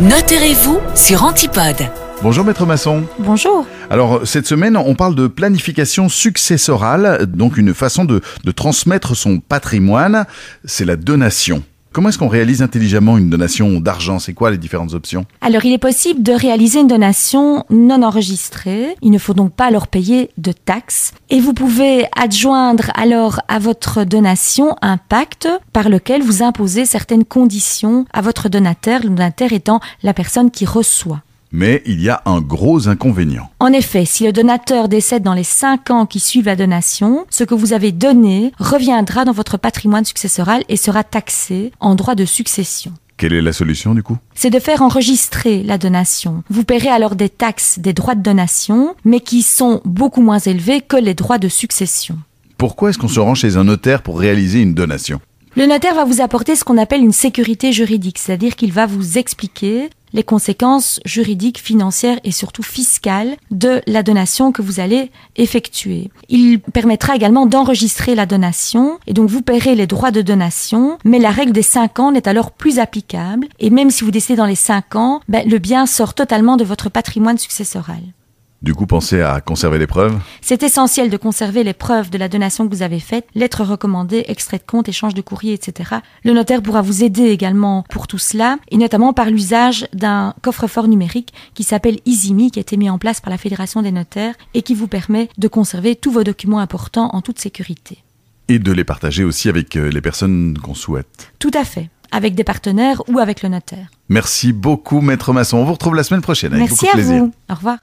Notez-vous sur Antipode. Bonjour Maître Masson. Bonjour. Alors cette semaine, on parle de planification successorale, donc une façon de, de transmettre son patrimoine, c'est la donation. Comment est-ce qu'on réalise intelligemment une donation d'argent? C'est quoi les différentes options? Alors, il est possible de réaliser une donation non enregistrée. Il ne faut donc pas leur payer de taxes. Et vous pouvez adjoindre alors à votre donation un pacte par lequel vous imposez certaines conditions à votre donateur, le donateur étant la personne qui reçoit. Mais il y a un gros inconvénient. En effet, si le donateur décède dans les 5 ans qui suivent la donation, ce que vous avez donné reviendra dans votre patrimoine successoral et sera taxé en droit de succession. Quelle est la solution du coup? C'est de faire enregistrer la donation. Vous paierez alors des taxes des droits de donation, mais qui sont beaucoup moins élevés que les droits de succession. Pourquoi est-ce qu'on se rend chez un notaire pour réaliser une donation? Le notaire va vous apporter ce qu'on appelle une sécurité juridique, c'est-à-dire qu'il va vous expliquer les conséquences juridiques, financières et surtout fiscales de la donation que vous allez effectuer. Il permettra également d'enregistrer la donation et donc vous paierez les droits de donation, mais la règle des 5 ans n'est alors plus applicable et même si vous décédez dans les 5 ans, ben, le bien sort totalement de votre patrimoine successoral. Du coup, pensez à conserver les preuves C'est essentiel de conserver les preuves de la donation que vous avez faite, lettres recommandées, extrait de compte, échange de courrier, etc. Le notaire pourra vous aider également pour tout cela, et notamment par l'usage d'un coffre-fort numérique qui s'appelle EasyMe, qui a été mis en place par la Fédération des notaires et qui vous permet de conserver tous vos documents importants en toute sécurité. Et de les partager aussi avec euh, les personnes qu'on souhaite. Tout à fait, avec des partenaires ou avec le notaire. Merci beaucoup Maître Masson. On vous retrouve la semaine prochaine avec Merci beaucoup de à plaisir. vous. Au revoir.